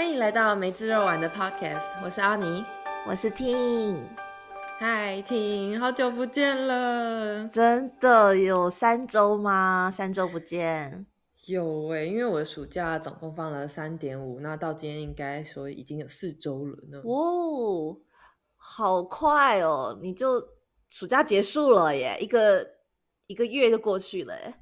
欢迎来到梅子肉丸的 Podcast，我是阿尼，我是 Ting。嗨，Ting，好久不见了，真的有三周吗？三周不见，有哎，因为我的暑假总共放了三点五，那到今天应该说已经有四周了呢。哦，好快哦，你就暑假结束了耶，一个一个月就过去了耶。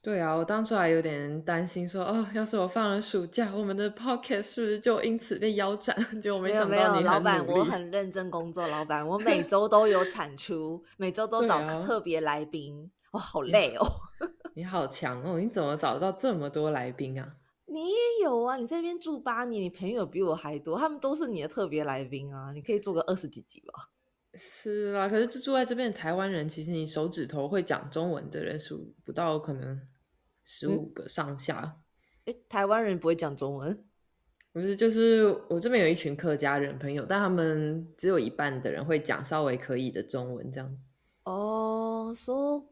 对啊，我当初还有点担心，说哦，要是我放了暑假，我们的 podcast 是不是就因此被腰斩？结果没想到你老板，我很认真工作，老板，我 每周都有产出，每周都找特别来宾，哇，好累哦。你好强哦，你怎么找到这么多来宾啊？你也有啊，你这边住八年，你朋友比我还多，他们都是你的特别来宾啊，你可以做个二十几集吧。是啊，可是住在这边的台湾人，其实你手指头会讲中文的人数不到可能。十五个上下，哎，台湾人不会讲中文，不是，就是我这边有一群客家人朋友，但他们只有一半的人会讲稍微可以的中文，这样。哦，so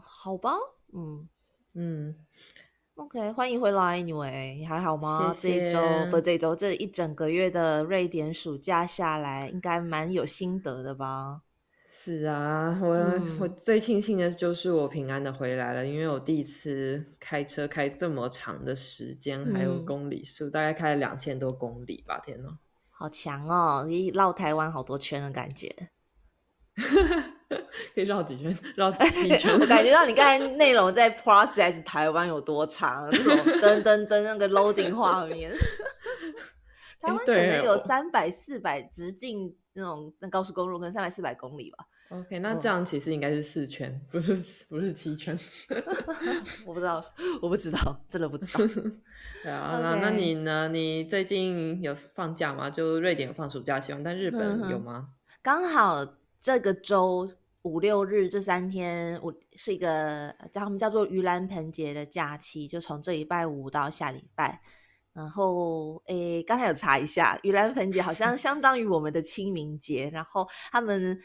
好吧，嗯嗯，OK，欢迎回来，Anyway，你还好吗？这一周不，这一周这一整个月的瑞典暑假下来，应该蛮有心得的吧？是啊，我我最庆幸的就是我平安的回来了，因为我第一次开车开这么长的时间，还有公里数，大概开了两千多公里吧，天呐，好强哦！一绕台湾好多圈的感觉，可以绕几圈？绕几 圈？我感觉到你刚才内容在 process 台湾有多长，那种噔噔噔那个 loading 画面，台湾可能有三百四百直径那种那高速公路，可能三百四百公里吧。OK，那这样其实应该是四圈，不是不是七圈。我不知道，我不知道，真的不知道。对啊，那那你呢？你最近有放假吗？就瑞典放暑假，希望，但日本有吗？刚好这个周五六日这三天，我是一个叫他们叫做盂兰盆节的假期，就从这礼拜五到下礼拜。然后，诶，刚才有查一下，盂兰盆节好像相当于我们的清明节，然后他们。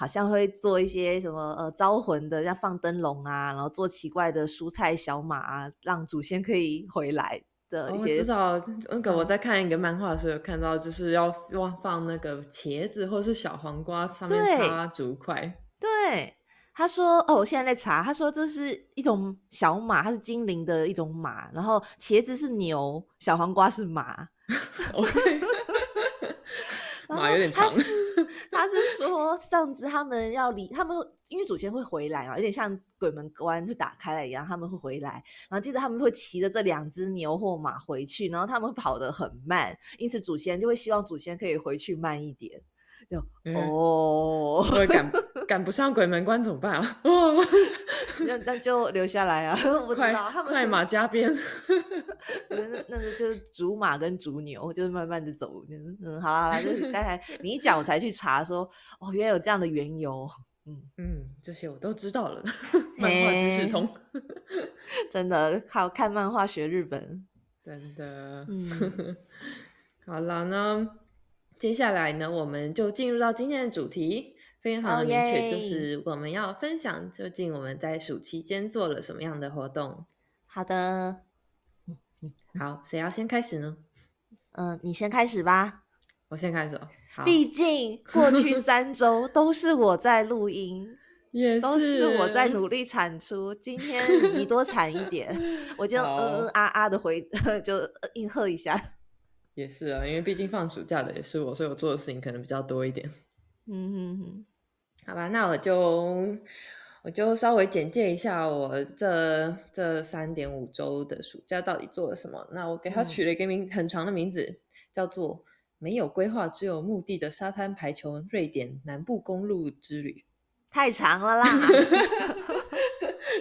好像会做一些什么呃招魂的，像放灯笼啊，然后做奇怪的蔬菜小马啊，让祖先可以回来的一些。我知道那个我在看一个漫画的时候有看到，就是要放放那个茄子或是小黄瓜上面插竹块。对，他说哦，我现在在查，他说这是一种小马，它是精灵的一种马，然后茄子是牛，小黄瓜是马。马有点长。他是说，这样子他们要离他们，因为祖先会回来啊，有点像鬼门关就打开了一样，他们会回来。然后接着他们会骑着这两只牛或马回去，然后他们会跑得很慢，因此祖先就会希望祖先可以回去慢一点。就哦，赶赶不上鬼门关怎么办啊？那那就留下来啊！我知道他们快马加鞭，那那个就是竹马跟竹牛，就是慢慢的走。嗯，好了好了，就是刚才你一讲，我才去查说，哦，原来有这样的缘由。嗯嗯，这些我都知道了。漫画知识通，真的靠看漫画学日本，真的。嗯，好了呢。接下来呢，我们就进入到今天的主题，非常的明确，就是我们要分享究竟我们在暑期间做了什么样的活动。好的，好，谁要先开始呢？嗯，你先开始吧。我先开始。毕竟过去三周 都是我在录音，也都是我在努力产出。今天你多产一点，我就嗯嗯啊啊的回，就应和一下。也是啊，因为毕竟放暑假的也是我，所以我做的事情可能比较多一点。嗯哼哼，好吧，那我就我就稍微简介一下我这这三点五周的暑假到底做了什么。那我给他取了一个名很长的名字，叫做“没有规划只有目的的沙滩排球瑞典南部公路之旅”。太长了啦。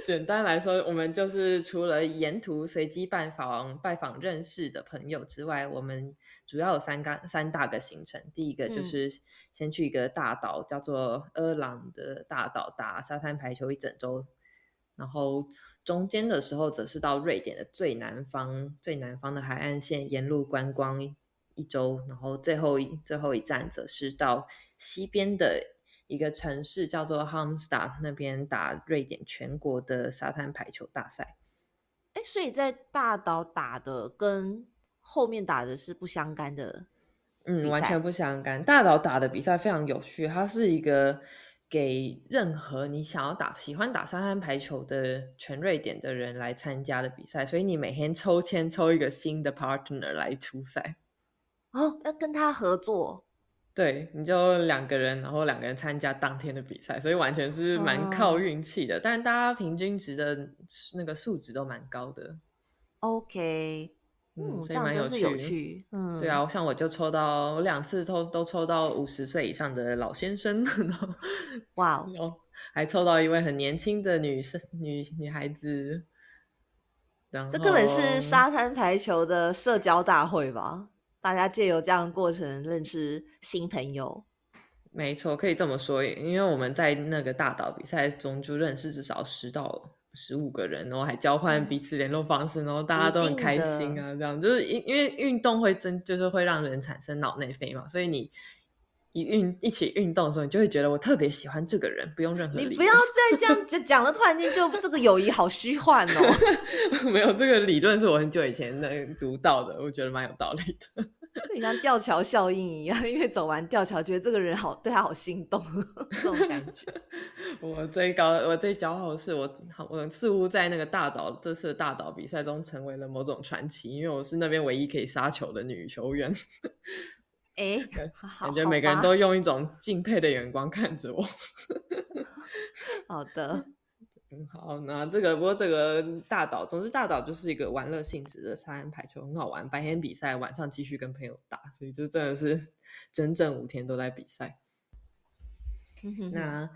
简单来说，我们就是除了沿途随机拜访拜访认识的朋友之外，我们主要有三个三大个行程。第一个就是先去一个大岛，叫做阿朗的大岛打沙滩排球一整周，然后中间的时候则是到瑞典的最南方最南方的海岸线沿路观光一周，然后最后一最后一站则是到西边的。一个城市叫做 h a m s t a d 那边打瑞典全国的沙滩排球大赛。哎，所以在大岛打的跟后面打的是不相干的，嗯，完全不相干。大岛打的比赛非常有趣，它是一个给任何你想要打、喜欢打沙滩排球的全瑞典的人来参加的比赛，所以你每天抽签抽一个新的 partner 来出赛。哦，要跟他合作。对，你就两个人，然后两个人参加当天的比赛，所以完全是蛮靠运气的。但是大家平均值的那个数值都蛮高的。OK，嗯，这样真是有趣。嗯，对啊，像我就抽到我两次抽都抽到五十岁以上的老先生，哇哦，还抽到一位很年轻的女生女女孩子。这根本是沙滩排球的社交大会吧？大家借由这样的过程认识新朋友，没错，可以这么说。因为我们在那个大岛比赛中就认识至少十到十五个人，然后还交换彼此联络方式，然后大家都很开心啊。这样就是因因为运动会增就是会让人产生脑内啡嘛，所以你一运一起运动的时候，你就会觉得我特别喜欢这个人，不用任何你不要再这样讲讲了，突然间就这个友谊好虚幻哦。没有这个理论是我很久以前能读到的，我觉得蛮有道理的。你像吊桥效应一样，因为走完吊桥，觉得这个人好，对他好心动，这种感觉。我最高，我最骄傲的是，我我似乎在那个大岛这次大岛比赛中成为了某种传奇，因为我是那边唯一可以杀球的女球员。哎，感觉每个人都用一种敬佩的眼光看着我。好的。嗯，好，那这个不过这个大岛，总之大岛就是一个玩乐性质的沙滩排球，很好玩。白天比赛，晚上继续跟朋友打，所以就真的是整整五天都在比赛。那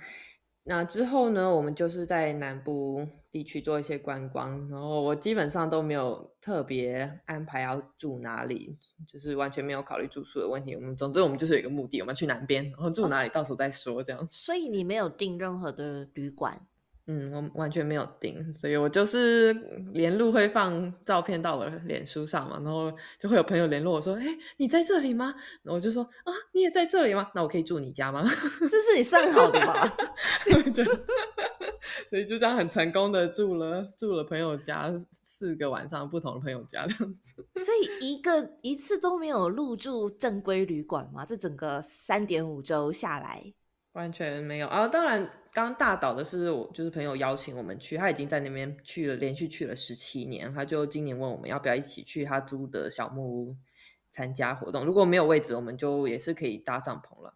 那之后呢，我们就是在南部地区做一些观光，然后我基本上都没有特别安排要住哪里，就是完全没有考虑住宿的问题。我们总之我们就是有一个目的，我们去南边，然后住哪里到时候再说这样。所以你没有订任何的旅馆。嗯，我完全没有订，所以我就是连路会放照片到我的脸书上嘛，然后就会有朋友联络我说：“哎，你在这里吗？”我就说：“啊，你也在这里吗？那我可以住你家吗？”这是你算好的吧？所以就这样很成功的住了住了朋友家四个晚上，不同的朋友家这样子。所以一个一次都没有入住正规旅馆吗？这整个三点五周下来。完全没有啊！当然，刚大岛的是我就是朋友邀请我们去，他已经在那边去了，连续去了十七年。他就今年问我们要不要一起去他租的小木屋参加活动。如果没有位置，我们就也是可以搭帐篷了。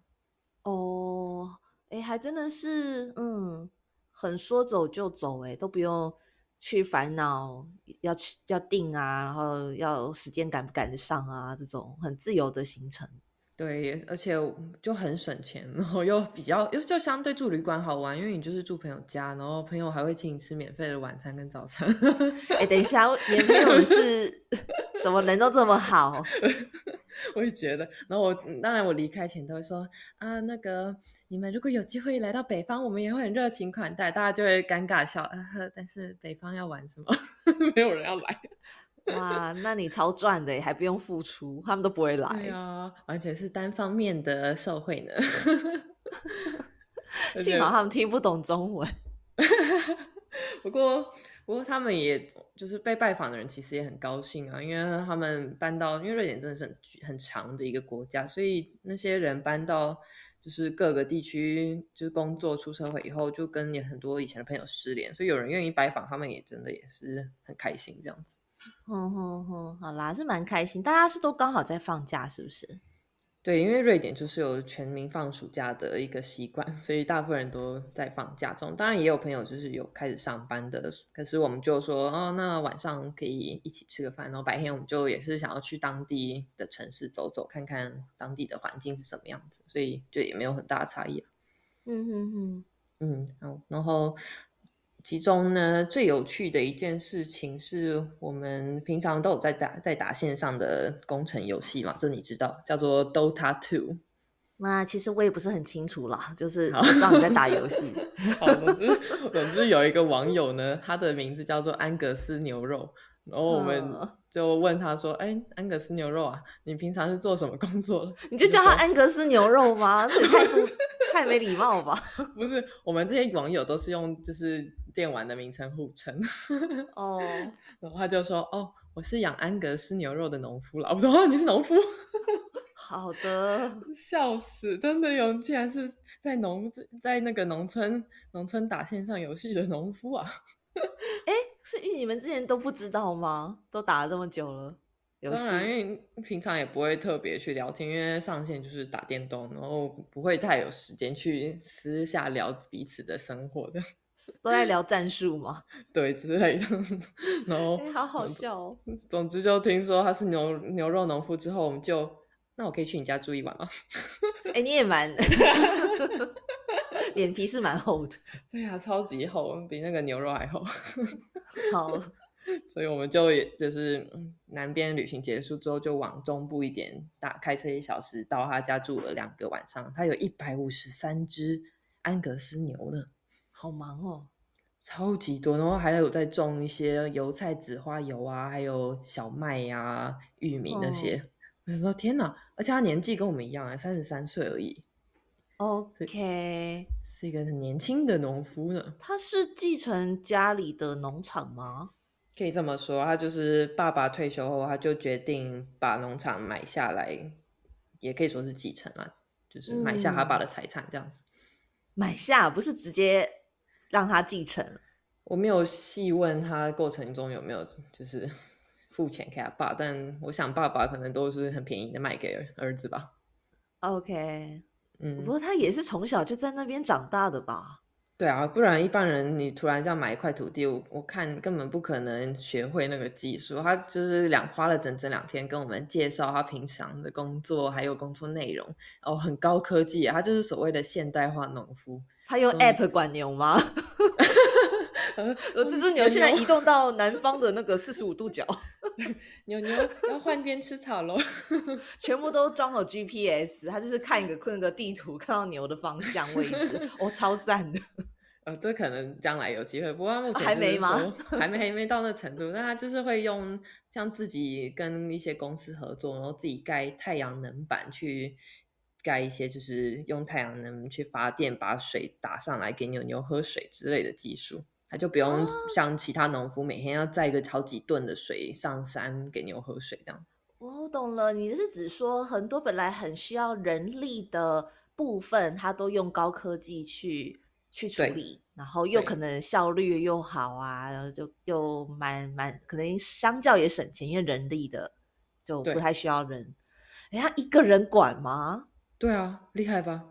哦，哎，还真的是，嗯，很说走就走，哎，都不用去烦恼要去要定啊，然后要时间赶不赶得上啊，这种很自由的行程。对，而且就很省钱，然后又比较又就相对住旅馆好玩，因为你就是住朋友家，然后朋友还会请你吃免费的晚餐跟早餐。哎，等一下，你朋友是怎么人都这么好？我也觉得。然后我当然我离开前都会说啊，那个你们如果有机会来到北方，我们也会很热情款待，大家就会尴尬笑。但是北方要玩什么？没有人要来。哇，那你超赚的，还不用付出，他们都不会来。对啊，完全是单方面的受贿呢。幸好他们听不懂中文。不过，不过他们也就是被拜访的人，其实也很高兴啊，因为他们搬到，因为瑞典真的是很很长的一个国家，所以那些人搬到就是各个地区，就是工作出社会以后，就跟也很多以前的朋友失联，所以有人愿意拜访他们，也真的也是很开心这样子。哼哼哼，好啦，是蛮开心。大家是都刚好在放假，是不是？对，因为瑞典就是有全民放暑假的一个习惯，所以大部分人都在放假中。当然，也有朋友就是有开始上班的，可是我们就说，哦，那晚上可以一起吃个饭，然后白天我们就也是想要去当地的城市走走，看看当地的环境是什么样子，所以就也没有很大的差异。嗯哼哼，嗯，好，然后。其中呢，最有趣的一件事情是我们平常都有在打在打线上的工程游戏嘛，这你知道，叫做 Dota Two。那其实我也不是很清楚啦，就是我知道你在打游戏。好，总之总之有一个网友呢，他的名字叫做安格斯牛肉，然后我们就问他说：“哎，安格斯牛肉啊，你平常是做什么工作的？” 你就叫他安格斯牛肉吗？这也太不太没礼貌吧？不是，我们这些网友都是用就是电玩的名称互称。哦，然后他就说：“哦，我是养安格斯牛肉的农夫了。”我说：“哦，你是农夫？”好的，笑死！真的有，竟然是在农在那个农村农村打线上游戏的农夫啊！哎，是因为你们之前都不知道吗？都打了这么久了，当然，因为平常也不会特别去聊天，因为上线就是打电动，然后不会太有时间去私下聊彼此的生活的，都在聊战术嘛，对之类的。然后，哎，好好笑哦。总之，就听说他是牛牛肉农夫之后，我们就那我可以去你家住一晚吗？哎，你也蛮脸皮是蛮厚的，对呀，超级厚，比那个牛肉还厚。好，所以我们就也就是南边旅行结束之后，就往中部一点打开车一小时到他家住了两个晚上。他有一百五十三只安格斯牛呢，好忙哦，超级多。然后还有在种一些油菜、紫花油啊，还有小麦呀、玉米那些。我想说天哪！而且他年纪跟我们一样啊，三十三岁而已。OK，是一个很年轻的农夫呢。他是继承家里的农场吗？可以这么说，他就是爸爸退休后，他就决定把农场买下来，也可以说是继承了，就是买下他爸的财产这样子。买下不是直接让他继承？我没有细问他过程中有没有就是 付钱给他爸，但我想爸爸可能都是很便宜的卖给儿子吧。OK，嗯不，过他也是从小就在那边长大的吧？对啊，不然一般人你突然这样买一块土地，我我看根本不可能学会那个技术。他就是两花了整整两天跟我们介绍他平常的工作，还有工作内容，哦，很高科技啊，他就是所谓的现代化农夫。他用嗯 App 管牛吗？呃呃，这只牛现在移动到南方的那个四十五度角，牛牛要换边吃草喽。全部都装了 GPS，它就是看一个那个地图，看到牛的方向位置，哦，超赞的。呃，这可能将来有机会，不过他目前还没吗还没还没到那程度。那他就是会用像自己跟一些公司合作，然后自己盖太阳能板去盖一些，就是用太阳能去发电，把水打上来给牛牛喝水之类的技术。他就不用哦像其他农夫每天要载个好几吨的水上山给牛喝水这样。我懂了，你是指说很多本来很需要人力的部分，它都用高科技去去处理，然后又可能效率又好啊，然后就又蛮蛮可能相较也省钱，因为人力的就不太需要人。哎，他一个人管吗？对啊，厉害吧？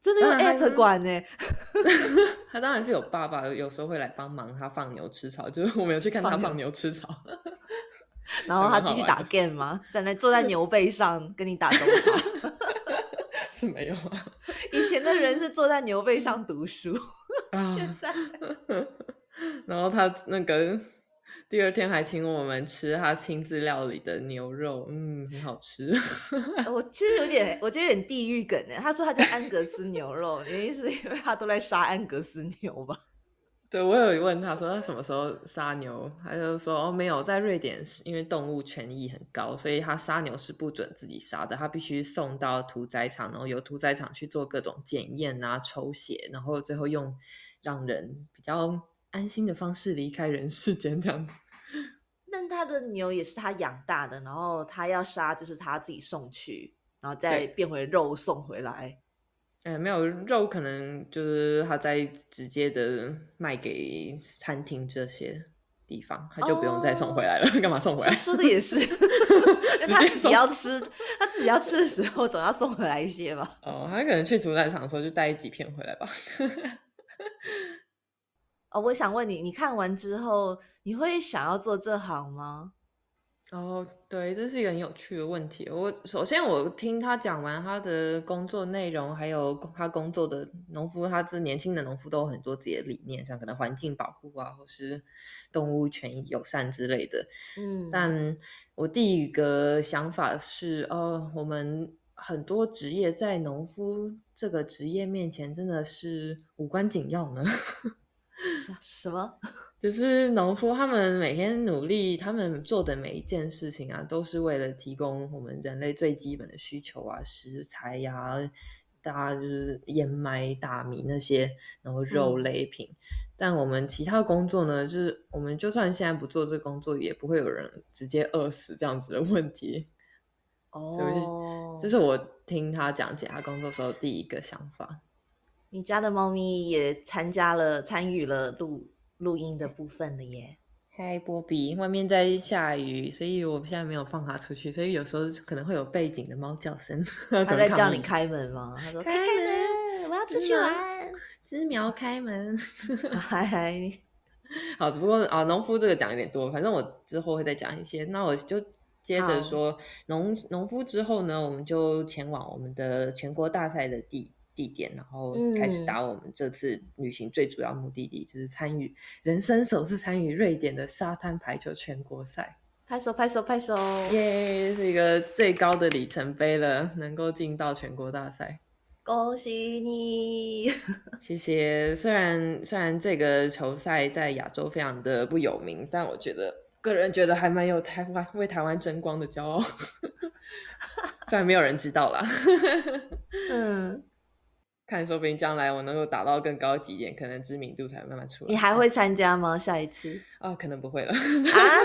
真的用 App 管呢、他当然是有爸爸，有时候会来帮忙他放牛吃草，就是我们有去看他放牛吃草。然后他继续打 game 吗？站在坐在牛背上跟你打 DOTA。是没有啊。以前的人是坐在牛背上读书，啊现在然后他那个第二天还请我们吃他亲自料理的牛肉，嗯，很好吃。我其实有点，我觉得有点地狱梗呢。他说他叫安格斯牛肉，原因是因为他都在杀安格斯牛吧？对我有问他说他什么时候杀牛，他就说哦没有，在瑞典是因为动物权益很高，所以他杀牛是不准自己杀的，他必须送到屠宰场，然后由屠宰场去做各种检验啊、抽血，然后最后用让人比较安心的方式离开人世间这样子。但他的牛也是他养大的，然后他要杀就是他自己送去，然后再对变回肉送回来。哎，没有肉，可能就是他在直接的卖给餐厅这些地方，他就不用再送回来了。干嘛送回说来？说的也是，他自己要吃，他自己要吃的时候总要送回来一些吧。哦，他可能去屠宰场的时候就带几片回来吧。哦，我想问你，你看完之后，你会想要做这行吗？哦，对，这是一个很有趣的问题。我首先我听他讲完他的工作内容，还有他工作的农夫，他这年轻的农夫都有很多自己的理念，像可能环境保护啊，或是动物权益友善之类的。嗯，但我第一个想法是，哦，我们很多职业在农夫这个职业面前真的是无关紧要呢。什什么？就是农夫他们每天努力，他们做的每一件事情啊，都是为了提供我们人类最基本的需求啊，食材呀、大家就是燕麦、大米那些，然后肉类品。但我们其他工作呢，就是我们就算现在不做这工作，也不会有人直接饿死这样子的问题。哦，这是我听他讲解他工作时候第一个想法。你家的猫咪也参加了、参与了录录音的部分了耶。嗨，波比，外面在下雨，所以我现在没有放它出去，所以有时候可能会有背景的猫叫声。它在叫你开门吗？他说：“开门，我要出去玩。”知苗开门。嗨嗨，好，不过啊，农夫这个讲有点多，反正我之后会再讲一些。那我就接着说农农夫之后呢，我们就前往我们的全国大赛的地。地点，然后开始打我们这次旅行最主要目的地，就是参与人生首次参与瑞典的沙滩排球全国赛。拍手拍手拍手！耶，是一个最高的里程碑了，能够进到全国大赛，恭喜你！谢谢。虽然虽然这个球赛在亚洲非常的不有名，但我觉得个人觉得还蛮有台湾为台湾争光的骄傲。虽然没有人知道啦。嗯。看，说不定将来我能够打到更高级一点，可能知名度才慢慢出来。你还会参加吗？下一次？哦，可能不会了。啊？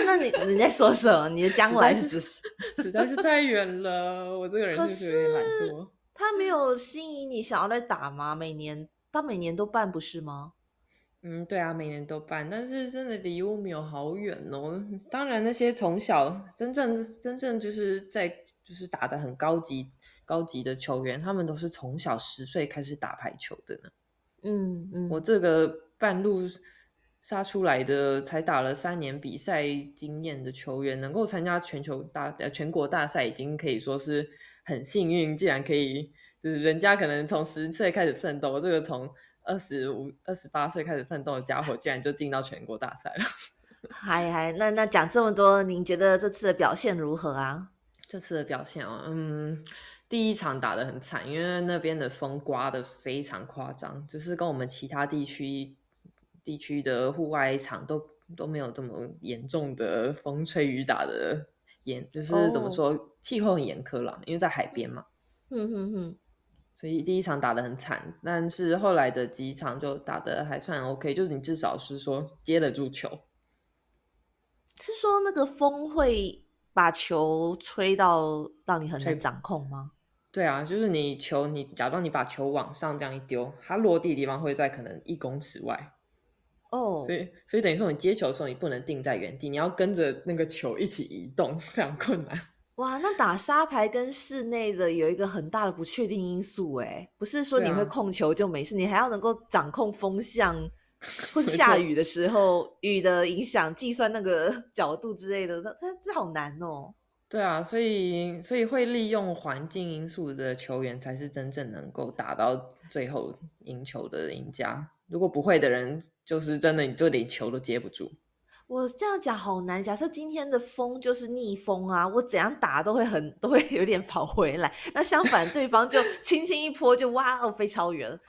那你你在说什么？你的将来是指 实在是太远了。我这个人就是有点懒惰。他没有吸引你想要来打吗？每年他每年都办不是吗？嗯，对啊，每年都办，但是真的离我们有好远哦。当然，那些从小真正真正就是在就是打的很高级。高级的球员，他们都是从小十岁开始打排球的呢。嗯嗯，我这个半路杀出来的，才打了三年比赛经验的球员，能够参加全球大呃全国大赛，已经可以说是很幸运。既然可以，就是人家可能从十岁开始奋斗，这个从二十五、二十八岁开始奋斗的家伙，竟然就进到全国大赛了。嗨嗨，那那讲这么多，您觉得这次的表现如何啊？这次的表现哦，嗯。第一场打得很惨，因为那边的风刮得非常夸张，就是跟我们其他地区地区的户外场都都没有这么严重的风吹雨打的严，就是怎么说气候很严苛了，因为在海边嘛。嗯哼哼，所以第一场打得很惨，但是后来的几场就打得还算 OK，就是你至少是说接得住球。是说那个风会把球吹到让你很难掌控吗？对啊，就是你球，你假装你把球往上这样一丢，它落地的地方会在可能一公尺外哦，所以所以等于说你接球的时候，你不能定在原地，你要跟着那个球一起移动，非常困难。哇，那打沙排跟室内的有一个很大的不确定因素，哎，不是说你会控球就没事，你还要能够掌控风向，或下雨的时候雨的影响，计算那个 角度之类的，它它这好难哦。对啊，所以所以会利用环境因素的球员才是真正能够打到最后赢球的赢家。如果不会的人，就是真的你就连球都接不住。我这样讲好难。假设今天的风就是逆风啊，我怎样打都会很都会有点跑回来。那相反，对方就轻轻一泼就哇哦飞超远。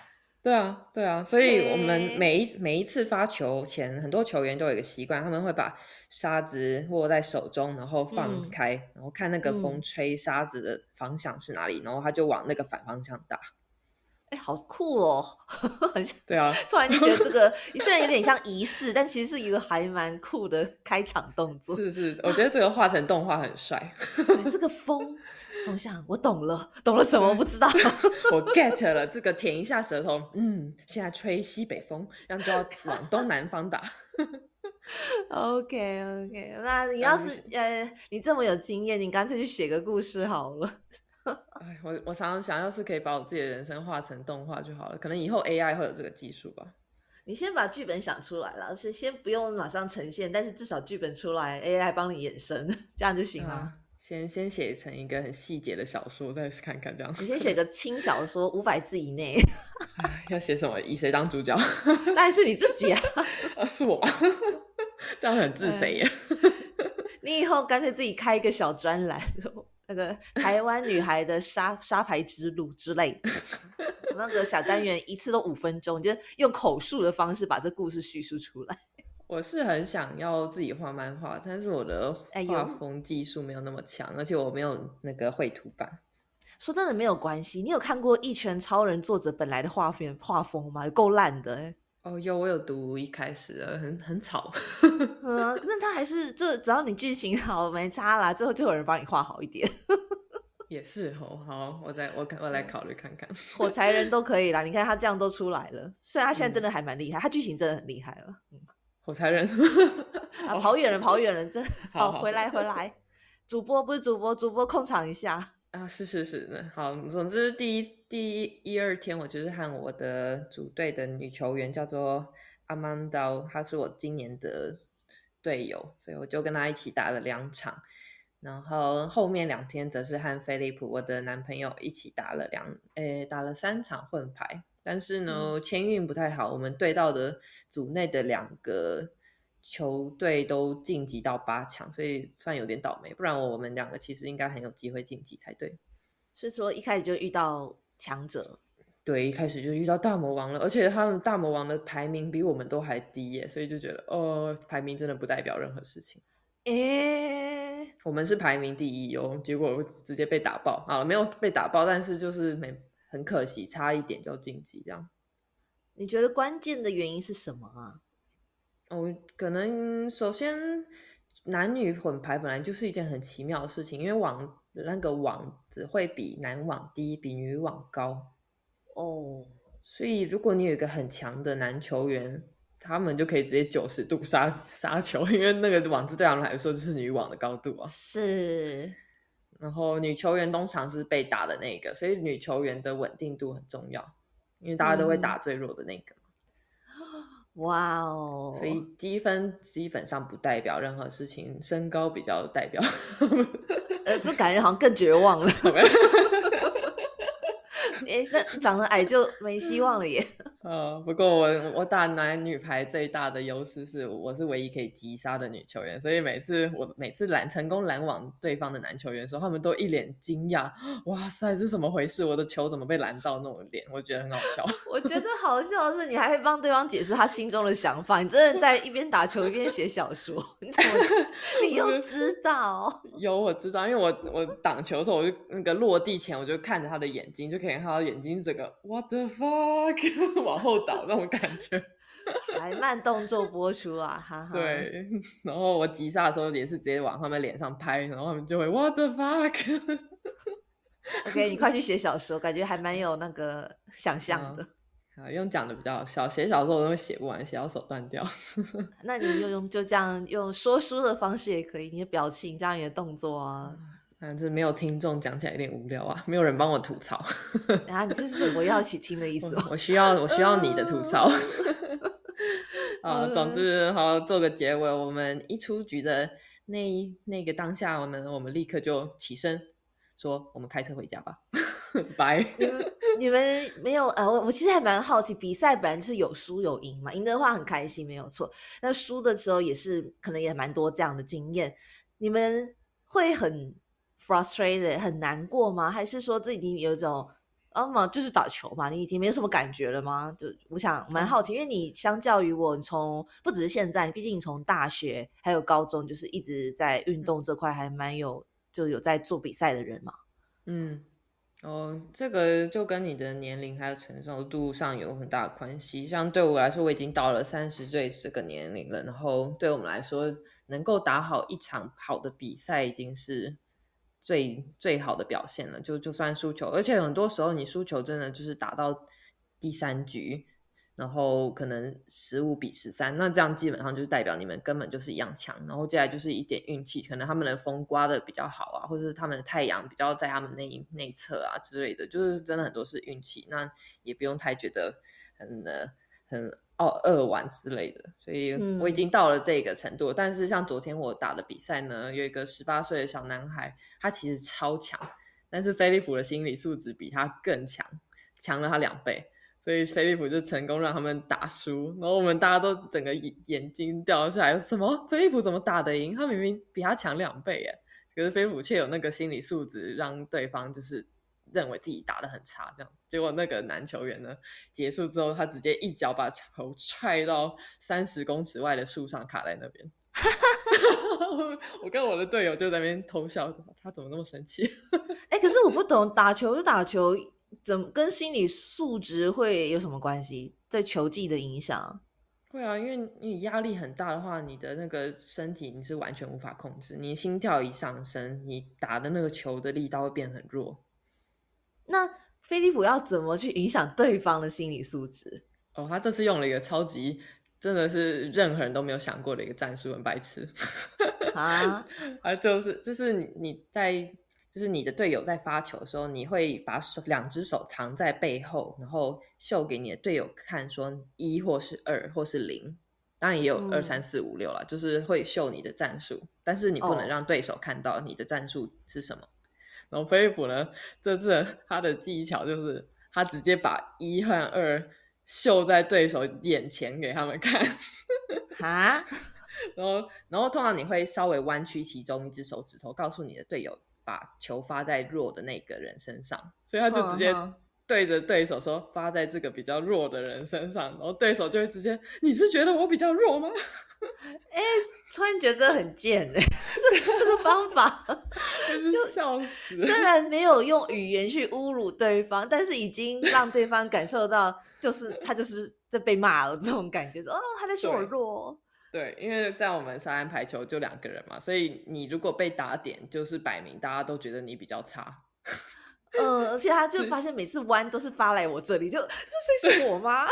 对啊，对啊，所以我们每一每一次发球前，很多球员都有一个习惯，他们会把沙子握在手中，然后放开，然后看那个风吹沙子的方向是哪里，然后他就往那个反方向打。哎，好酷哦！对啊，突然就觉得这个 虽然有点像仪式，但其实是一个还蛮酷的开场动作。是是，我觉得这个画成动画很帅。这个风。风向我懂了，懂了什么？不知道。我 get 了，这个舔一下舌头，嗯，现在吹西北风，然后就要往东南方打。OK OK，那你要是呃，你这么有经验，你干脆去写个故事好了。哎，我我常常想要是可以把我自己的人生画成动画就好了。可能以后 AI 会有这个技术吧。你先把剧本想出来了，是先不用马上呈现，但是至少剧本出来，AI 帮你衍生，这样就行了。先先写成一个很细节的小说，再看看这样。你先写个轻小说，五百字以内。要写什么？以谁当主角？当然是你自己啊！是我，这样很自肥耶。你以后干脆自己开一个小专栏，那个台湾女孩的沙沙牌之路之类的，那个小单元一次都五分钟，就用口述的方式把这故事叙述出来。我是很想要自己画漫画，但是我的画风技术没有那么强，而且我没有那个绘图板。说真的没有关系。你有看过《一拳超人》作者本来的画风画风吗？够烂的哎。哦，有我有读一开始的，很很吵。嗯，那他还是就只要你剧情好，没差啦，最后就有人帮你画好一点。也是哦，好，我再我我来考虑看看。火柴人都可以啦，你看他这样都出来了，虽然他现在真的还蛮厉害，他剧情真的很厉害了。火柴人啊，跑远了，跑远了，真好，回来回来。主播不是主播，主播控场一下。啊，是是是的，好，总之第一第一一二天，我就是和我的组队的女球员叫做阿曼达，她是我今年的队友，所以我就跟她一起打了两场，然后后面两天则是和菲利普我的男朋友一起打了两，诶，打了三场混排，但是呢，签运不太好，我们对到的组内的两个。球队都晋级到八强，所以算有点倒霉。不然我们两个其实应该很有机会晋级才对。是说一开始就遇到强者？对，一开始就遇到大魔王了，而且他们大魔王的排名比我们都还低耶，所以就觉得哦，排名真的不代表任何事情。诶，我们是排名第一哦，结果直接被打爆。好了，没有被打爆，但是就是没很可惜，差一点就晋级这样。你觉得关键的原因是什么啊？哦，可能首先男女混排本来就是一件很奇妙的事情，因为网那个网只会比男网低，比女网高。哦，所以如果你有一个很强的男球员，他们就可以直接九十度杀 杀球，因为那个网子对他们来说就是女网的高度啊。是，然后女球员通常是被打的那个，所以女球员的稳定度很重要，因为大家都会打最弱的那个。哇哦！所以积分基本上不代表任何事情，身高比较代表。呃，这感觉好像更绝望了。哎，那长得矮就没希望了耶。呃，不过我我打男女排最大的优势是我是唯一可以击杀的女球员，所以每次我每次拦成功拦网对方的男球员的时候，他们都一脸惊讶，哇塞，这怎么回事？我的球怎么被拦到那种脸？我觉得很好笑。我觉得好笑的是，你还会帮对方解释他心中的想法，你真的在一边打球一边写小说，你怎么 你又知道？有我知道，因为我我挡球的时候，我就那个落地前我就看着他的眼睛，就可以看到眼睛整个 What the fuck？往后倒那种感觉，还慢动作播出啊，哈哈。对，然后我急刹的时候也是直接往他们脸上拍，然后他们就会 What the fuck？OK，你快去写小说，感觉还蛮有那个想象的。啊，用讲的比较小，写小说我都会写不完，写到手断掉。那你就用就这样用说书的方式也可以，你的表情加你的动作啊。反正没有听众讲起来有点无聊啊，没有人帮我吐槽。啊，你这是我要一起听的意思 我需要我需要你的吐槽。啊，总之好做个结尾。我们一出局的那一那个当下，我们我们立刻就起身说：“我们开车回家吧。”拜。你们你们没有呃，我我其实还蛮好奇，比赛本来就是有输有赢嘛，赢的话很开心，没有错。那输的时候也是可能也蛮多这样的经验。你们会很。Frustrated 很难过吗？还是说这已经有一种啊嘛，就是打球嘛，你已经没有什么感觉了吗？就我想蛮好奇，因为你相较于我，从不只是现在，毕竟从大学还有高中，就是一直在运动这块还蛮有，就有在做比赛的人嘛。嗯，哦，这个就跟你的年龄还有承受度上有很大的关系。像对我来说，我已经到了三十岁这个年龄了，然后对我们来说，能够打好一场好的比赛，已经是。最最好的表现了，就就算输球，而且很多时候你输球真的就是打到第三局，然后可能十五比十三，那这样基本上就是代表你们根本就是一样强，然后接下来就是一点运气，可能他们的风刮的比较好啊，或者是他们的太阳比较在他们内内侧啊之类的，就是真的很多是运气，那也不用太觉得很很。哦，二玩之类的，所以我已经到了这个程度。但是像昨天我打的比赛呢，有一个十八岁的小男孩，他其实超强，但是菲利普的心理素质比他更强，强了他两倍，所以菲利普就成功让他们打输。然后我们大家都整个眼眼睛掉下来，什么？菲利普怎么打得赢？他明明比他强两倍耶！可是菲利普却有那个心理素质，让对方就是。认为自己打的很差，这样结果那个男球员呢，结束之后他直接一脚把球踹到三十公尺外的树上，卡在那边。我跟我的队友就在那边偷笑，他怎么那么生气？哎，哎，可是我不懂打球就打球，怎么跟心理素质会有什么关系？对球技的影响？会啊，因为你压力很大的话，你的那个身体你是完全无法控制。你心跳一上升，你打的那个球的力道会变很弱。那菲利普要怎么去影响对方的心理素质？哦，他这次用了一个超级，真的是任何人都没有想过的一个战术，很白痴啊！啊，就是就是你在。就是你的队友在发球的时候，你会把手两只手藏在背后，然后秀给你的队友看，说一或是二或是零，当然也有二三四五六了，就是会秀你的战术，但是你不能让对手看到你的战术是什么。然后菲利普呢，这次他的技巧就是他直接把一和二秀在对手眼前给他们看，啊，然后然后通常你会稍微弯曲其中一只手指头，告诉你的队友。把球发在弱的那个人身上，所以他就直接对着对手说：“发在这个比较弱的人身上。”然后对手就会直接：“你是觉得我比较弱吗？” 哎，突然觉得很贱哎，这个方法 就笑死。虽然没有用语言去侮辱对方，但是已经让对方感受到，就是他就是在被骂了这种感觉，说：“哦，他在说我弱。”对，因为在我们沙滩排球就两个人嘛，所以你如果被打点，就是摆明大家都觉得你比较差。嗯，而且他就发现每次弯都是发来我这里，就这谁是我吗？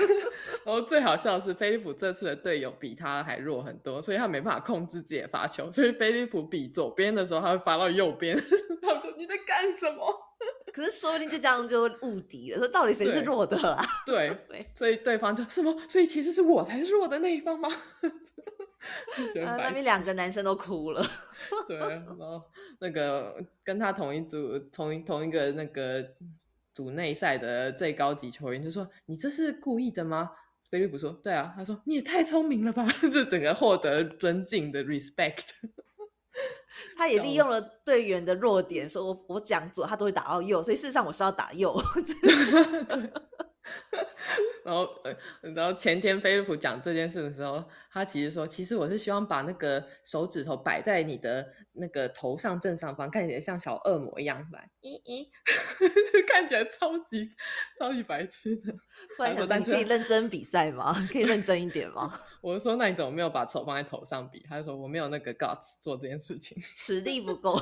然后最好笑的是，菲利普这次的队友比他还弱很多，所以他没办法控制自己的发球，所以菲利普比左边的时候，他会发到右边。他说：“你在干什么？”可是说不定就这样就误敌了。说到底谁是弱的啊？对，所以对方就什么？所以其实是我才是弱的那一方吗？啊，那边两个男生都哭了。对，然后那个跟他同一组、同一同一个那个组内赛的最高级球员就说：“你这是故意的吗？”菲利普说：“对啊。”他说：“你也太聪明了吧！” 这整个获得尊敬的 respect。他也利用了队员的弱点，说我我讲左，他都会打到右，所以事实上我是要打右。然后，然后前天菲利普讲这件事的时候，他其实说，其实我是希望把那个手指头摆在你的那个头上正上方，看起来像小恶魔一样，来，咦咦，看起来超级超级白痴的。突然说，但可以认真比赛吗？可以认真一点吗？我是说，那你怎么没有把手放在头上比？他就说我没有那个 guts 做这件事情，实力不够，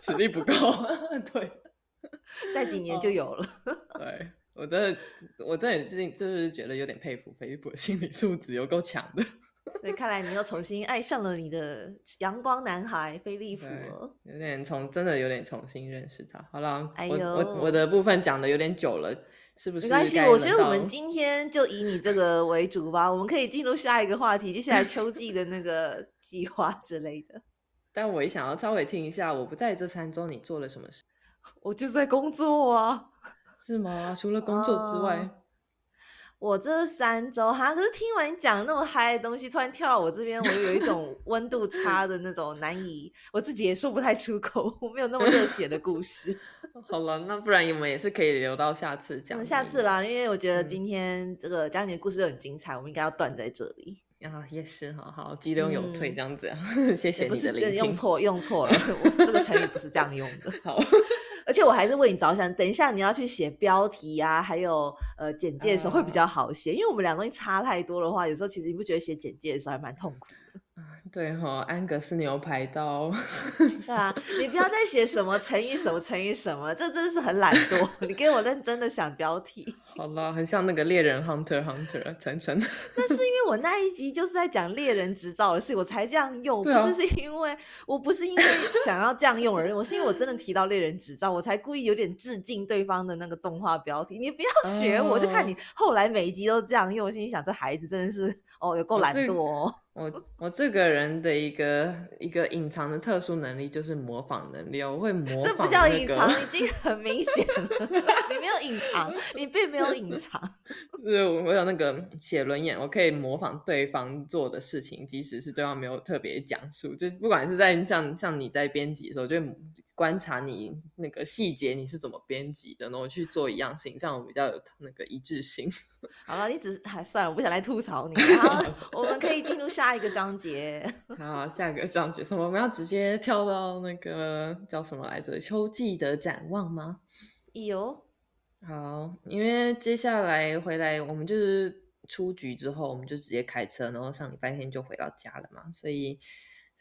实力不够。对，再几年就有了。对。我真的，我真的最近就是觉得有点佩服菲利普心理素质有够强的。对，看来你又重新爱上了你的阳光男孩菲利普了。有点重，真的有点重新认识他。好了，我我我的部分讲的有点久了，是不是？没关系，我觉得我们今天就以你这个为主吧。我们可以进入下一个话题，接下来秋季的那个计划之类的。但我也想要稍微听一下，我不在这三周你做了什么事？我就在工作啊。是吗？除了工作之外，我这三周哈，可是听完你讲那么嗨的东西，突然跳到我这边，我有一种 温度差的那种难以，我自己也说不太出口，我没有那么热血的故事。好了，那不然我们也是可以留到下次讲。下次啦，因为我觉得今天这个家里的故事都很精彩，我们应该要断在这里。啊，也是，好好急流勇退这样子啊，谢谢你的聆听。用错，用错了，这个成语不是这样用的。好。而且我还是为你着想，等一下你要去写标题啊，还有呃简介的时候会比较好写，因为我们两个东西差太多的话，有时候其实你不觉得写简介的时候还蛮痛苦的。对哈，安格斯牛排刀。对啊，你不要再写什么成语什么成语什么，这真的是很懒惰。你给我认真的想标题。好啦，很像那个猎人 Hunter Hunter 晨晨。那是因为我那一集就是在讲猎人执照的事，我才这样用，不是是因为我不是因为想要这样用而已，我是因为我真的提到猎人执照，我才故意有点致敬对方的那个动画标题。你不要学我，就看你后来每一集都这样用，我心想这孩子真的是哦，有够懒惰哦。我我这个人的一个一个隐藏的特殊能力就是模仿能力，我会模仿。这不叫隐藏，已经很明显了。你没有隐藏，你并没有隐藏。是，我有那个写轮眼，我可以模仿对方做的事情，即使是对方没有特别讲述，就是不管是在像像你在编辑的时候，就。观察你那个细节你是怎么编辑的，然后去做一样事情，这样我比较有那个一致性。好了，你只是还算了，我不想来吐槽你。好，我们可以进入下一个章节。好，下一个章节什么？我们要直接跳到那个叫什么来着？秋季的展望吗？有。好，因为接下来回来，我们就是出局之后，我们就直接开车，然后上礼拜天就回到家了嘛，所以。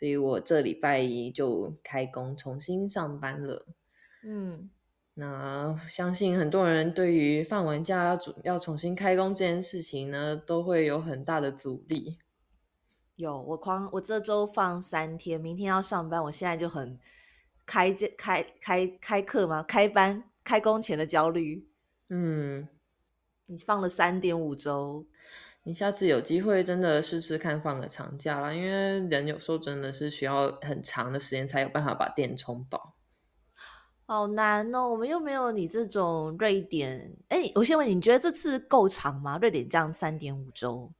所以我这礼拜一就开工重新上班了。嗯，那相信很多人对于放完假要主要重新开工这件事情呢，都会有很大的阻力。有我狂，我这周放三天，明天要上班，我现在就很开开开开课吗？开班开工前的焦虑。嗯，你放了三点五周。你下次有机会真的试试看放个长假啦，因为人有时候真的是需要很长的时间才有办法把电充饱。好难哦，我们又没有你这种瑞典。哎，我先问你，你觉得这次够长吗？瑞典这样三点五周，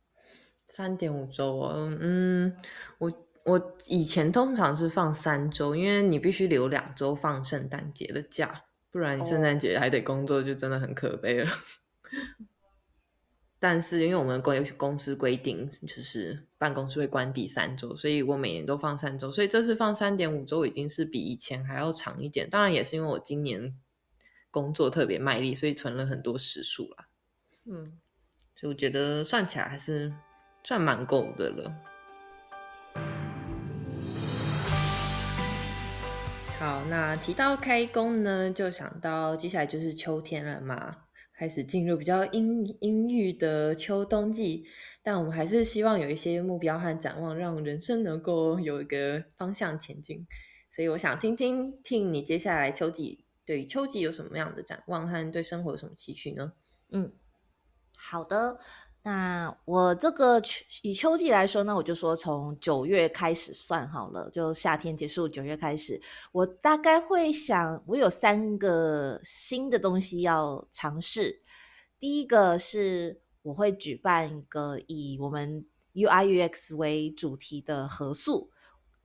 三点五周哦，嗯，我我以前通常是放三周，因为你必须留两周放圣诞节的假，不然你圣诞节还得工作，就真的很可悲了。但是因为我们公公司规定，就是办公室会关闭三周，所以我每年都放三周，所以这次放三点五周已经是比以前还要长一点。当然也是因为我今年工作特别卖力，所以存了很多时数啦。嗯，所以我觉得算起来还是算蛮够的了。好，那提到开工呢，就想到接下来就是秋天了嘛。开始进入比较阴阴郁的秋冬季，但我们还是希望有一些目标和展望，让人生能够有一个方向前进。所以我想听听听你接下来秋季对秋季有什么样的展望和对生活有什么期许呢？嗯，好的。那我这个以秋季来说呢，我就说从九月开始算好了，就夏天结束，九月开始，我大概会想，我有三个新的东西要尝试。第一个是我会举办一个以我们 UI UX 为主题的合宿，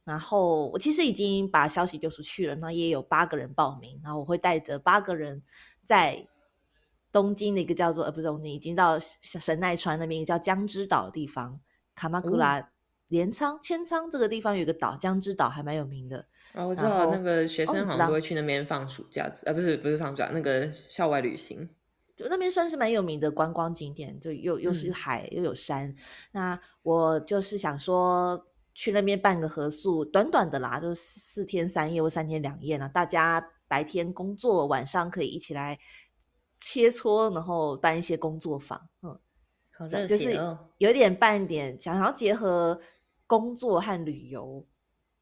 然后我其实已经把消息丢出去了，那也有八个人报名，然后我会带着八个人在。东京的一个叫做呃不是东京，已经到神奈川那边一个叫江之岛的地方，卡马古拉镰仓千仓这个地方有一个岛，江之岛还蛮有名的。哦，我知道那个学生好像都会去那边放暑假，呃不是不是放暑假，那个校外旅行，就那边算是蛮有名的观光景点，就又又是海又有山。那我就是想说去那边办个合宿，短短的啦，就是四天三夜或三天两夜呢，大家白天工作，晚上可以一起来。切磋，然后办一些工作坊，嗯，就是有点办一点，想要结合工作和旅游，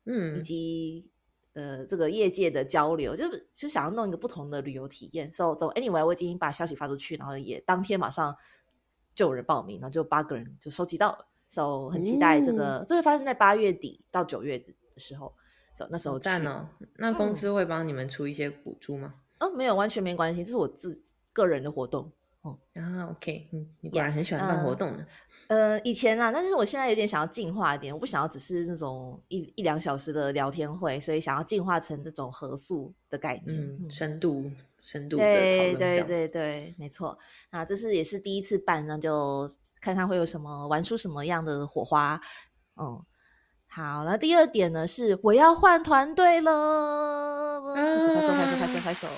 嗯，以及呃这个业界的交流，就是就想要弄一个不同的旅游体验。So，走，Anyway，我已经把消息发出去，然后也当天马上就有人报名，然后就八个人就收集到了。So，很期待这个，这会发生在八月底到九月的时候。So，那时候赞哦。那公司会帮你们出一些补助吗？哦，没有，完全没关系，这是我自。个人的活动哦啊，OK，嗯，你果然很喜欢办活动呢。呃，以前啦，但是我现在有点想要进化一点，我不想要只是那种一一两小时的聊天会，所以想要进化成这种合宿的概念，嗯，深度深度对对对对，没错。那这是也是第一次办，那就看看会有什么玩出什么样的火花。嗯，好，那第二点呢是我要换团队了，拍手拍手拍手拍手拍手。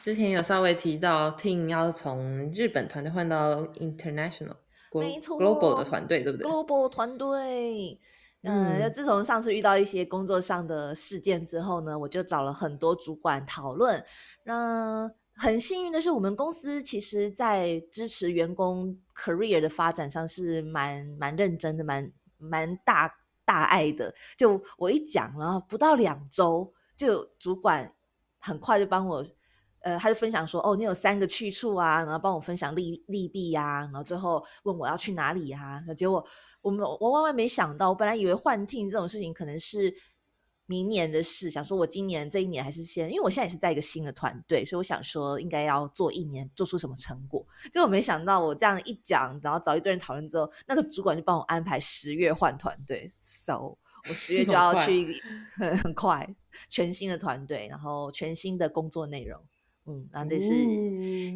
之前有稍微提到，Team 要从日本团队换到 International，没错，Global 的团队，对不对？Global 团队，嗯，自从上次遇到一些工作上的事件之后呢，我就找了很多主管讨论。那很幸运的是，我们公司其实在支持员工 career 的发展上是蛮蛮认真的，蛮蛮大大爱的。就我一讲，然后不到两周，就主管很快就帮我。呃，他就分享说，哦，你有三个去处啊，然后帮我分享利利弊呀，然后最后问我要去哪里呀，那结果我们我万万没想到，我本来以为幻听这种事情可能是明年的事，想说我今年这一年还是先，因为我现在也是在一个新的团队，所以我想说应该要做一年，做出什么成果，结果没想到我这样一讲，然后找一堆人讨论之后，那个主管就帮我安排十月换团队，so 我十月就要去，很快，全新的团队，然后全新的工作内容。嗯，然后这是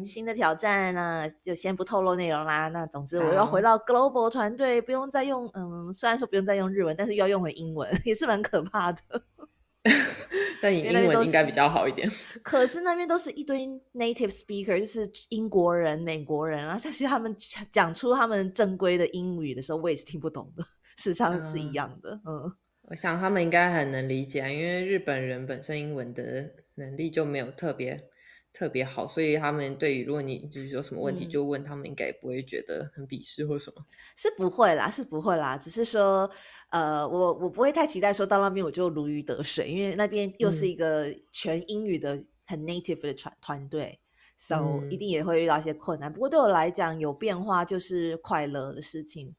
新的挑战那，就先不透露内容啦。那总之我要回到 global 团队，不用再用，嗯，虽然说不用再用日文，但是要用回英文，也是蛮可怕的。但英文应该比较好一点。可是那边都是一堆 native speaker，就是英国人、美国人啊，但是他们讲出他们正规的英语的时候，我也是听不懂的。事实上是一样的。嗯，我想他们应该很能理解，因为日本人本身英文的能力就没有特别。特别好，所以他们对于如果你就是有什么问题，就问他们，应该也不会觉得很鄙视或什么。是不会啦，是不会啦，只是说，呃，我我不会太期待说到那边我就如鱼得水，因为那边又是一个全英语的很 native 的团团队，so 一定也会遇到一些困难。不过对我来讲，有变化就是快乐的事情。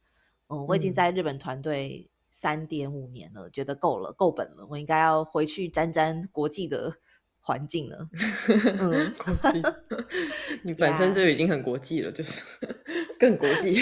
嗯，我已经在日本团队三点五年了，觉得够了，够本了，我应该要回去沾沾国际的。环境了，嗯，国际，你本身就已经很国际了，就是 更国际，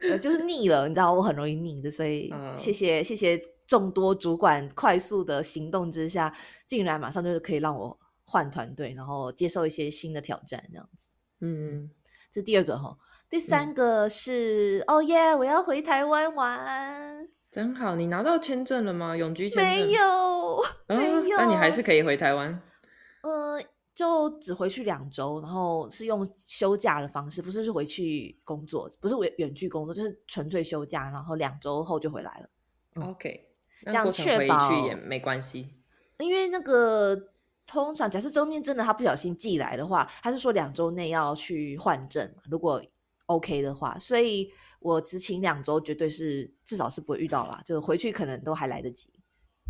呃，就是腻了，你知道我很容易腻的，所以谢谢谢谢众多主管快速的行动之下，竟然马上就是可以让我换团队，然后接受一些新的挑战，这样子，嗯，这第二个哈，第三个是哦耶，我要回台湾玩，真好，你拿到签证了吗？永居签证。没有，没有，那你还是可以回台湾。呃，就只回去两周，然后是用休假的方式，不是是回去工作，不是远远距工作，就是纯粹休假，然后两周后就回来了。OK，这样确保也没关系，因为那个通常假设中间真的他不小心寄来的话，他是说两周内要去换证嘛，如果 OK 的话，所以我只请两周，绝对是至少是不会遇到啦，就回去可能都还来得及。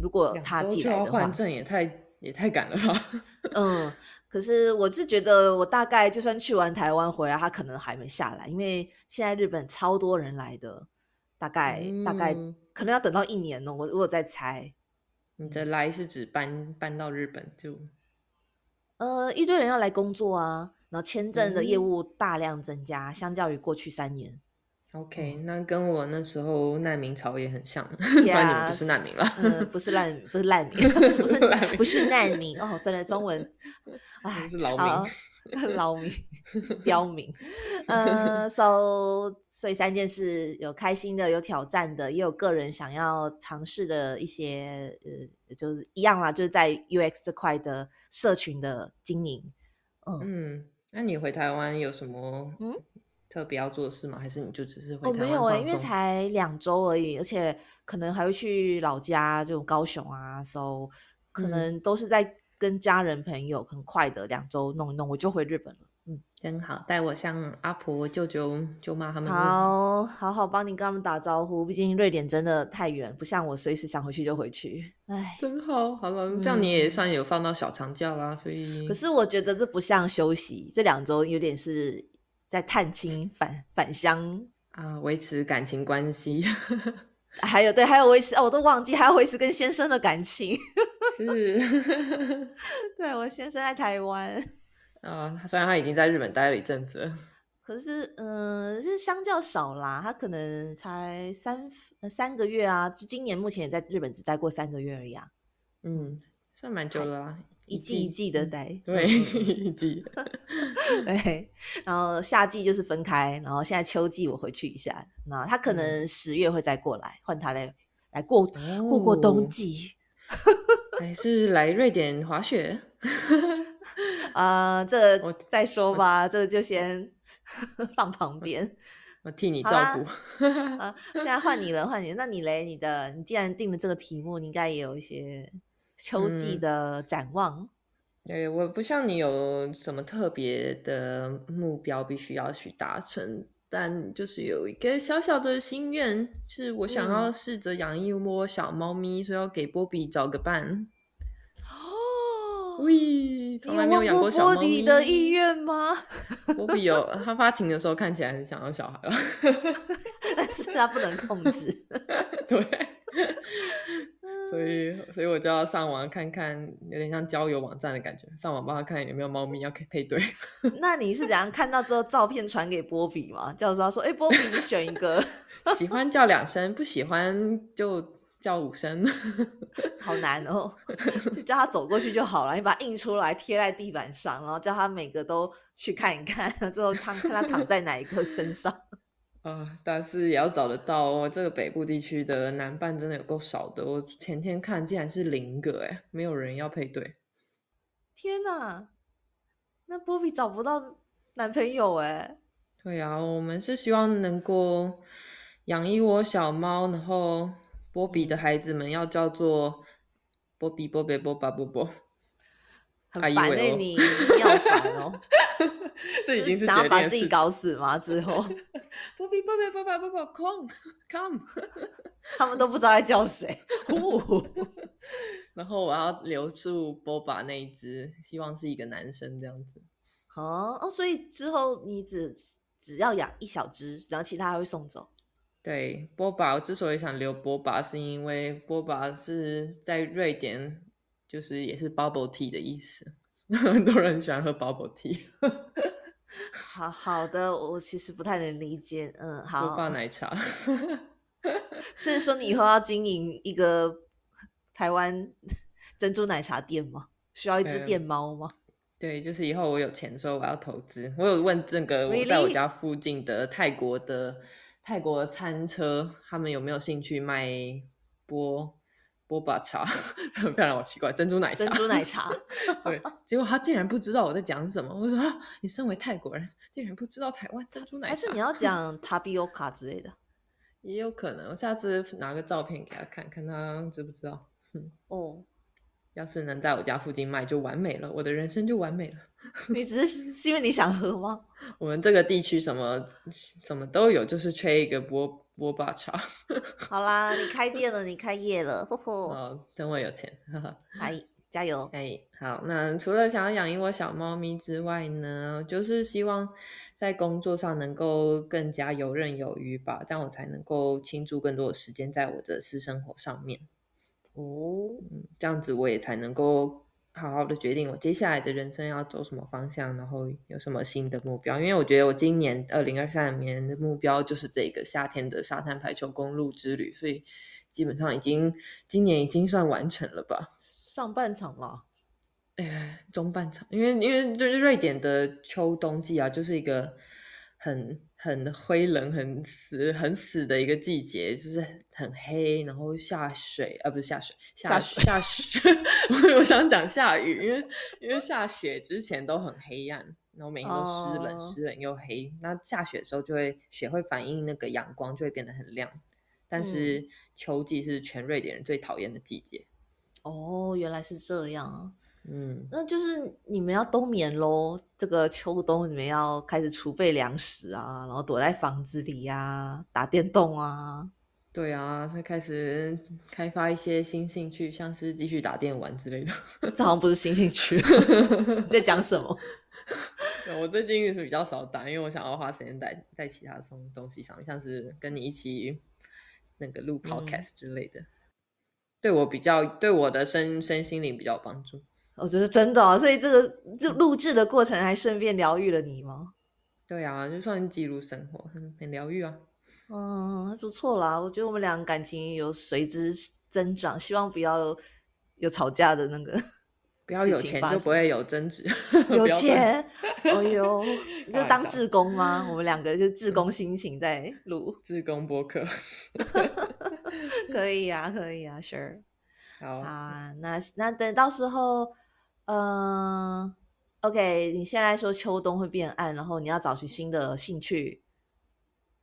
如果他寄来的话，换证也太。也太赶了吧！嗯，可是我是觉得，我大概就算去完台湾回来，他可能还没下来，因为现在日本超多人来的，大概大概可能要等到一年哦。我我在猜，你的来是指搬搬到日本就？呃，一堆人要来工作啊，然后签证的业务大量增加，相较于过去三年。OK，那跟我那时候难民潮也很像，虽然你们不是难民了，嗯，不是难，不是难民，不是不是难民哦，真的中文，哎，是劳民，劳民，刁民，呃，so 所以三件事，有开心的，有挑战的，也有个人想要尝试的一些，呃，就是一样啦，就是在 UX 这块的社群的经营，嗯，那你回台湾有什么？嗯。特别要做的事吗？还是你就只是会？哦，没有哎，因为才两周而已，而且可能还会去老家，就高雄啊，so 可能都是在跟家人朋友很快的两周弄一弄，我就回日本了。嗯，真好，带我向阿婆、舅舅、舅妈他们好好好帮你跟他们打招呼。毕竟瑞典真的太远，不像我随时想回去就回去。哎，真好，好了，这样你也算有放到小长假啦。所以，可是我觉得这不像休息，这两周有点是。在探亲返返乡啊，维持感情关系，还有对，还有维持哦，我都忘记还要维持跟先生的感情。是，对我先生在台湾啊，虽然他已经在日本待了一阵子，可是嗯，是相较少啦，他可能才三三个月啊，就今年目前也在日本只待过三个月而已啊。嗯，算蛮久了。一季一季的待，对，一季，对，然后夏季就是分开，然后现在秋季我回去一下，那他可能十月会再过来，换他来来过过过冬季，还是来瑞典滑雪？啊，这我再说吧，这个就先放旁边，我替你照顾。啊，现在换你了，换你，那你嘞？你的，你既然定了这个题目，你应该也有一些。秋季的展望，对我不像你有什么特别的目标必须要去达成，但就是有一个小小的心愿，是我想要试着养一窝小猫咪，所以要给波比找个伴。哦，喂，从来没有养过小猫咪。波比的意愿吗？波比有，他发情的时候看起来很想要小孩了，但是他不能控制。对。所以，所以我就要上网看看，有点像交友网站的感觉，上网帮他看有没有猫咪要配配对。那你是怎样看到之后照片传给波比吗？叫他说：“哎，波比，你选一个，喜欢叫两声，不喜欢就叫五声，好难哦，就叫他走过去就好了，你把它印出来贴在地板上，然后叫他每个都去看一看，最后看看他躺在哪一个身上。啊，但是也要找得到哦。这个北部地区的男伴真的有够少的，我前天看竟然是零个，哎，没有人要配对。天哪，那波比找不到男朋友哎。对呀，我们是希望能够养一窝小猫，然后波比的孩子们要叫做波比、波比、波巴、波波。很烦哎，你要烦哦。这已经是想要把自己搞死吗？之后，波比波比波比波比，come come，他们都不知道在叫谁。然后我要留住波巴那一只，希望是一个男生这样子。哦哦，所以之后你只只要养一小只，然后其他会送走。对，波巴，我之所以想留波巴，是因为波巴是在瑞典，就是也是 bubble tea 的意思。很多人喜欢喝 bubble tea。好好的，我其实不太能理解。嗯，好。波霸奶茶。是说你以后要经营一个台湾珍珠奶茶店吗？需要一只电猫吗？对，就是以后我有钱的时候，我要投资。我有问这个我在我家附近的泰国的泰国餐车，他们有没有兴趣卖波？波霸茶，很漂亮好奇怪，珍珠奶茶，珍珠奶茶，对，结果他竟然不知道我在讲什么。我说啊，你身为泰国人，竟然不知道台湾珍珠奶茶？还是你要讲塔比欧卡之类的？也有可能，我下次拿个照片给他看看，他知不知道？哦。要是能在我家附近卖，就完美了，我的人生就完美了。你只是是因为你想喝吗？我们这个地区什么什么都有，就是缺一个波波霸茶。好啦，你开店了，你开业了，吼吼。哦，等我有钱，哈哈。嗨，加油！哎，好。那除了想要养一窝小猫咪之外呢，就是希望在工作上能够更加游刃有余吧，这样我才能够倾注更多的时间在我的私生活上面。哦，这样子我也才能够好好的决定我接下来的人生要走什么方向，然后有什么新的目标。因为我觉得我今年二零二三年的目标就是这个夏天的沙滩排球公路之旅，所以基本上已经今年已经算完成了吧，上半场了，哎，中半场，因为因为就是瑞典的秋冬季啊，就是一个。很很灰冷、很死、很死的一个季节，就是很黑，然后下水啊，不是下水，下下雪。我想讲下雨，因为因为下雪之前都很黑暗，然后每天都湿冷、湿冷又黑。那下雪的时候，就会雪会反映那个阳光，就会变得很亮。但是秋季是全瑞典人最讨厌的季节。哦，原来是这样。嗯，那就是你们要冬眠喽。这个秋冬你们要开始储备粮食啊，然后躲在房子里呀，打电动啊。对啊，会开始开发一些新兴趣，像是继续打电玩之类的。这好像不是新兴趣，在讲什么？我最近是比较少打，因为我想要花时间在在其他东东西上面，像是跟你一起那个录 podcast 之类的，对我比较对我的身身心灵比较有帮助。我觉得真的，所以这个就录制的过程还顺便疗愈了你吗？对啊，就算记录生活，很很疗愈啊。嗯，不错啦。我觉得我们俩感情有随之增长，希望不要有吵架的那个，不要有钱就不会有争执。有钱，哎呦，就当志工吗？我们两个就志工心情在录志工播客，可以呀，可以呀，Sure。好啊，那那等到时候。嗯，OK，你现在说秋冬会变暗，然后你要找寻新的兴趣，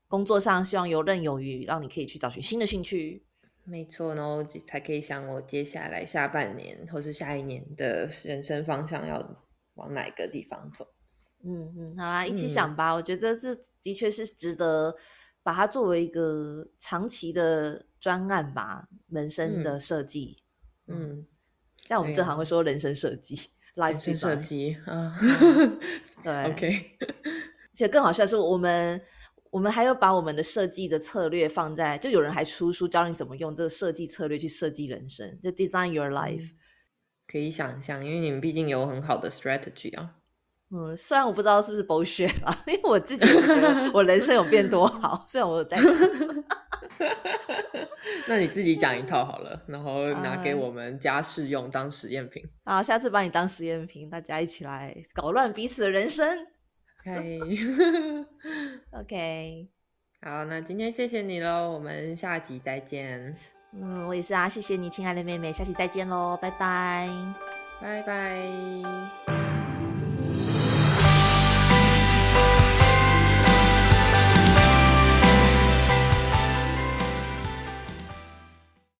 工作上希望游刃有余，让你可以去找寻新的兴趣。没错，然后才可以想我接下来下半年或是下一年的人生方向要往哪个地方走。嗯嗯，好啦，一起想吧。我觉得这的确是值得把它作为一个长期的专案吧，人生的设计。嗯。在我们这行会说人生设计，life 设计啊，对，OK。而且更好笑是，我们我们还有把我们的设计的策略放在，就有人还出书教你怎么用这个设计策略去设计人生，就 design your life。可以想象，因为你们毕竟有很好的 strategy 啊。嗯，虽然我不知道是不是 bullshit 啊，因为我自己觉得我人生有变多好，虽然我有在。那你自己讲一套好了，然后拿给我们家试用当实验品。好，下次把你当实验品，大家一起来搞乱彼此的人生。OK，好，那今天谢谢你喽，我们下集再见。嗯，我也是啊，谢谢你，亲爱的妹妹，下期再见喽，拜拜，拜拜。